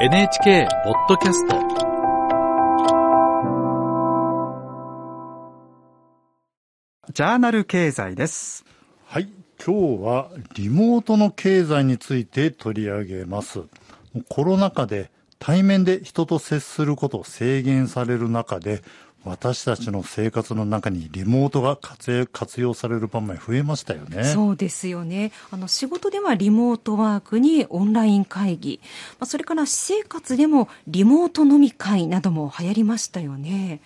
NHK ポッドキャストジャーナル経済です。はい。今日はリモートの経済について取り上げます。コロナ禍で対面で人と接することを制限される中で、私たちの生活の中にリモートが活用される場面増えましたよね。そうですよね。あの、仕事ではリモートワークにオンライン会議、まあそれから私生活でもリモート飲み会なども流行りましたよね。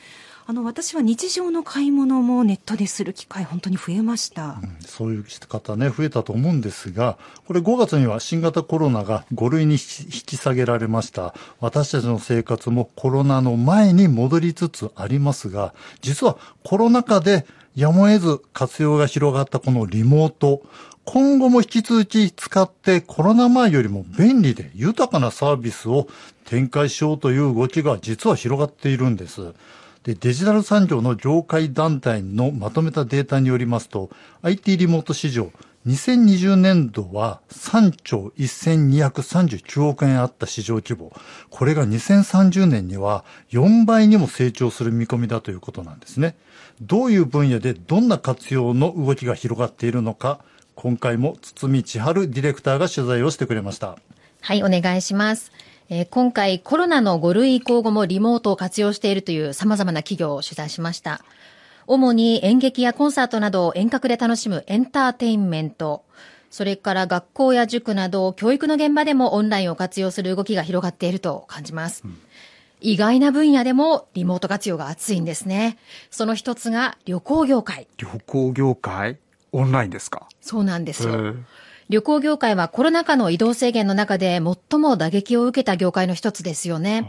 あの、私は日常の買い物もネットでする機会本当に増えました。そういう方ね、増えたと思うんですが、これ5月には新型コロナが5類に引き下げられました。私たちの生活もコロナの前に戻りつつありますが、実はコロナ禍でやむを得ず活用が広がったこのリモート、今後も引き続き使ってコロナ前よりも便利で豊かなサービスを展開しようという動きが実は広がっているんです。で、デジタル産業の業界団体のまとめたデータによりますと、IT リモート市場、2020年度は3兆1239億円あった市場規模。これが2030年には4倍にも成長する見込みだということなんですね。どういう分野でどんな活用の動きが広がっているのか、今回も堤千春ディレクターが取材をしてくれました。はい、お願いします。えー今回コロナの5類移行後もリモートを活用しているという様々な企業を取材しました。主に演劇やコンサートなどを遠隔で楽しむエンターテインメント、それから学校や塾など教育の現場でもオンラインを活用する動きが広がっていると感じます。意外な分野でもリモート活用が熱いんですね。その一つが旅行業界。旅行業界、オンラインですか？そうなんですよ。旅行業界はコロナ禍の移動制限の中で最も打撃を受けた業界の一つですよね。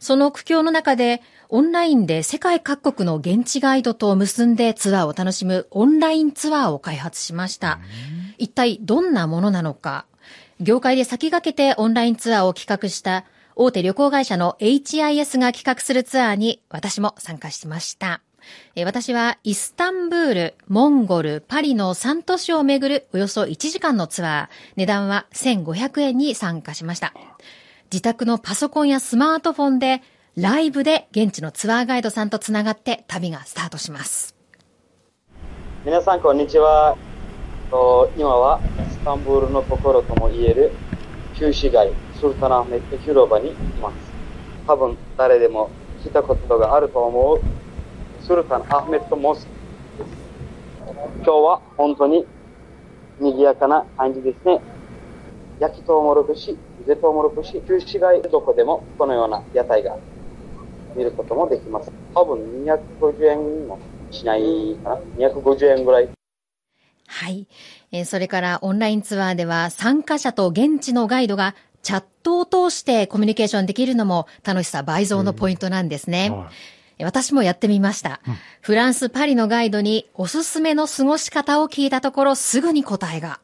その苦境の中で、オンラインで世界各国の現地ガイドと結んでツアーを楽しむオンラインツアーを開発しました。一体どんなものなのか。業界で先駆けてオンラインツアーを企画した大手旅行会社の HIS が企画するツアーに私も参加しました。え私はイスタンブール、モンゴル、パリの3都市を巡るおよそ1時間のツアー。値段は1500円に参加しました。自宅のパソコンやスマートフォンでライブで現地のツアーガイドさんとつながって旅がスタートします。皆さんこんにちは。今はイスタンブールの心とも言える旧市街スルタナアメット広場にいます。多分誰でも聞いたことがあると思うスルタンアフメットモスクです。今日は本当に賑やかな感じですね。焼きトウモロコシ、ゆでトウモロコシ、旧市街どこでもこのような屋台が見ることもできます。多分250円もしないかな ?250 円ぐらい。はい。えーそれからオンラインツアーでは参加者と現地のガイドがチャットを通してコミュニケーションできるのも楽しさ倍増のポイントなんですね。はいえ私もやってみました。フランス・パリのガイドにおすすめの過ごし方を聞いたところすぐに答えが。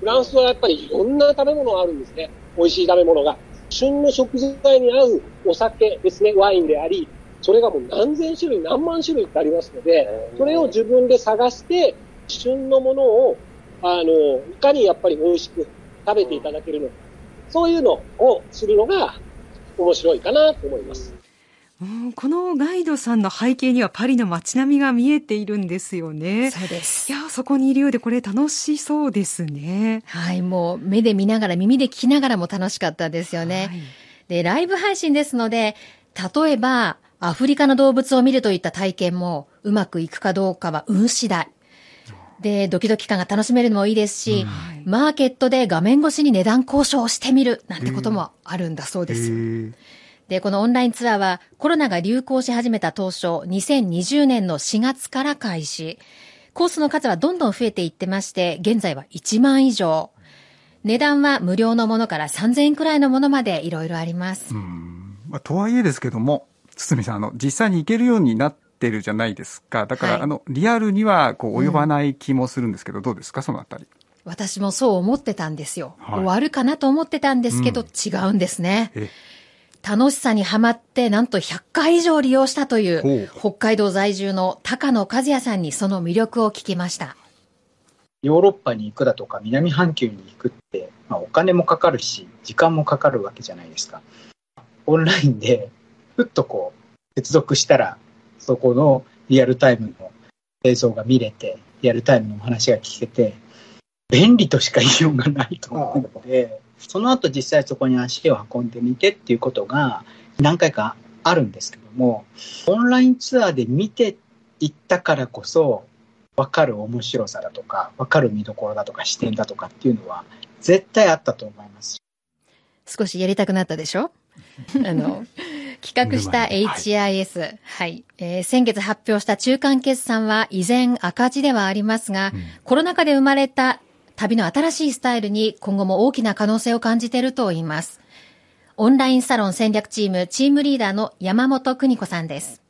フランスはやっぱりいろんな食べ物があるんですね。美味しい食べ物が。旬の食材に合うお酒ですね、ワインであり、それがもう何千種類、何万種類ってありますので、それを自分で探して、旬のものを、あの、いかにやっぱり美味しく食べていただけるのか。そういうのをするのが面白いかなと思います。うんこのガイドさんの背景にはパリの街並みが見えているんですよね。そうですい。や、そこにいるようでこれ楽しそうですね。はい、もう目で見ながら耳で聞きながらも楽しかったですよね。はいで、ライブ配信ですので、例えば、アフリカの動物を見るといった体験もうまくいくかどうかは運次第。で、ドキドキ感が楽しめるのもいいですし、マーケットで画面越しに値段交渉をしてみるなんてこともあるんだそうですよ。へえで、このオンラインツアーはコロナが流行し始めた当初、2020年の4月から開始。コースの数はどんどん増えていってまして、現在は1万以上。値段は無料のものから3000円くらいのものまでいろいろあります。まあ、とはいえですけども、堤さん、あの、実際に行けるようになってるじゃないですか。だから、はいあの、リアルには、こう、及ばない気もするんですけど、どうですか、そのあたり。私もそう思ってたんですよ。はい終わるかなと思ってたんですけど、うん違うんですね。え、楽しさにはまって、なんと100回以上利用したという、ほ北海道在住の高野和也さんにその魅力を聞きました。ヨーロッパに行くだとか南半球に行くってまあ、お金もかかるし、時間もかかるわけじゃないですか。オンラインで、ふっとこう、接続したら、そこのリアルタイムの映像が見れて、リアルタイムのお話が聞けて、便利としか言いようがないと思うので、その後実際そこに足を運んでみてっていうことが何回かあるんですけども、オンラインツアーで見ていったからこそ、分かる面白さだとか、分かる見どころだとか視点だとかっていうのは、絶対あったと思います。少しやりたくなったでしょ？あの、企画した HIS、はい、はい、えー、先月発表した中間決算は依然赤字ではありますが、うん、コロナ禍で生まれた旅の新しいスタイルに今後も大きな可能性を感じていると言います。オンラインサロン戦略チームチームリーダーの山本邦子さんです。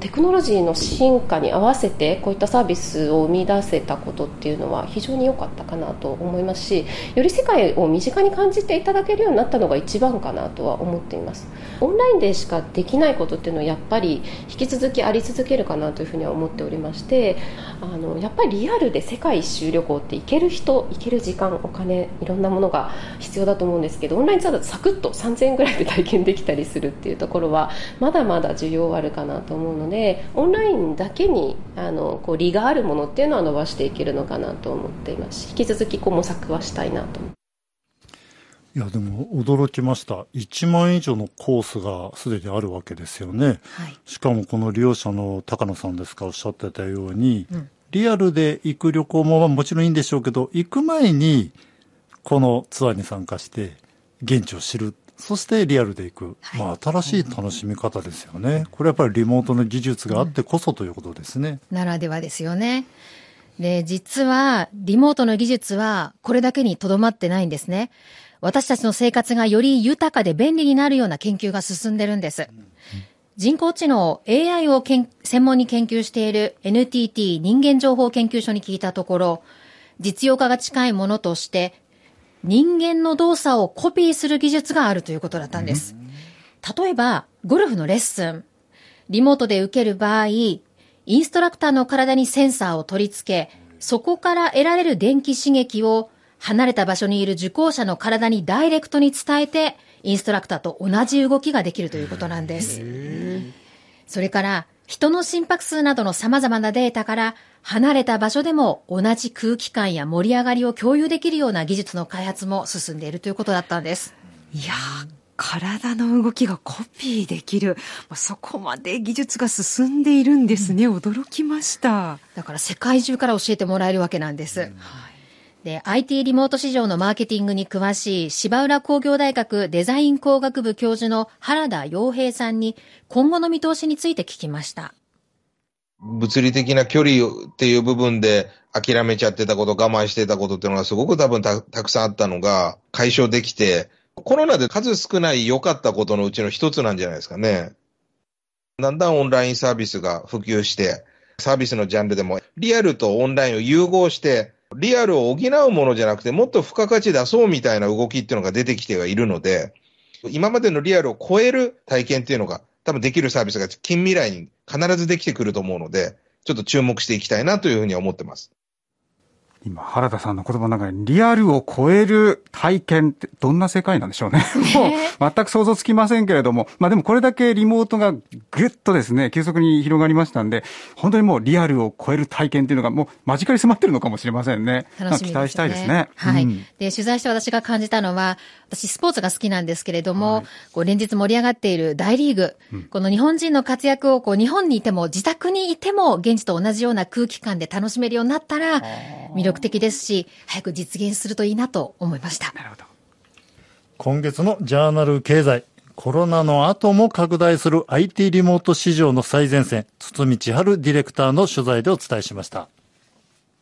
テクノロジーの進化に合わせてこういったサービスを生み出せたことっていうのは非常に良かったかなと思いますしより世界を身近に感じていただけるようになったのが一番かなとは思っています。オンラインでしかできないことっていうのはやっぱり引き続きあり続けるかなというふうには思っておりましてあのやっぱりリアルで世界一周旅行って行ける人行ける時間お金いろんなものが必要だと思うんですけどオンラインツアーだとサクッと3000円ぐらいで体験できたりするっていうところはまだまだ需要あるかなと思うのででオンラインだけにあのこう利があるものっていうのは伸ばしていけるのかなと思っています。し引き続きこう模索はしたいなと。いやでも驚きました。1万以上のコースがすでにあるわけですよね、はい、しかもこの利用者の高野さんですかおっしゃってたように、うん、リアルで行く旅行ももちろんいいんでしょうけど行く前にこのツアーに参加して現地を知るそしてリアルでいく、はい、まあ、新しい楽しみ方ですよね。これやっぱりリモートの技術があってこそということですね。ならではですよね。で、実は、リモートの技術はこれだけにとどまってないんですね。私たちの生活がより豊かで便利になるような研究が進んでるんです。人工知能 AI を専門に研究している NTT 人間情報研究所に聞いたところ、実用化が近いものとして人間の動作をコピーする技術があるということだったんです。例えば、ゴルフのレッスン。リモートで受ける場合、インストラクターの体にセンサーを取り付け、そこから得られる電気刺激を離れた場所にいる受講者の体にダイレクトに伝えて、インストラクターと同じ動きができるということなんです。それから、人の心拍数などの様々なデータから離れた場所でも同じ空気感や盛り上がりを共有できるような技術の開発も進んでいるということだったんです。いや体の動きがコピーできる。そこまで技術が進んでいるんですね。驚きました。だから世界中から教えてもらえるわけなんです。うんで、IT リモート市場のマーケティングに詳しい芝浦工業大学デザイン工学部教授の原田洋平さんに今後の見通しについて聞きました。物理的な距離っていう部分で諦めちゃってたこと、我慢してたことっていうのがすごく多分たたくさんあったのが解消できて、コロナで数少ない良かったことのうちの一つなんじゃないですかね。だんだんオンラインサービスが普及して、サービスのジャンルでもリアルとオンラインを融合して、リアルを補うものじゃなくて、もっと付加価値出そうみたいな動きっていうのが出てきてはいるので、今までのリアルを超える体験っていうのが多分できるサービスが近未来に必ずできてくると思うので、ちょっと注目していきたいなというふうに思ってます。今、原田さんの言葉の中に、リアルを超える体験ってどんな世界なんでしょうね。もう、全く想像つきませんけれども、まあでもこれだけリモートがぐっとですね、急速に広がりましたんで、本当にもうリアルを超える体験っていうのがもう間近に迫ってるのかもしれませんね。楽しみ、ね、期待したいですね。はい、うん、で、取材して私が感じたのは、私スポーツが好きなんですけれども、はい、こう連日盛り上がっている大リーグ、うん、この日本人の活躍をこう日本にいても自宅にいても現地と同じような空気感で楽しめるようになったら魅力的ですし、早く実現するといいなと思いました。なるほど。今月のジャーナル経済。コロナの後も拡大する IT リモート市場の最前線、堤千春ディレクターの取材でお伝えしました。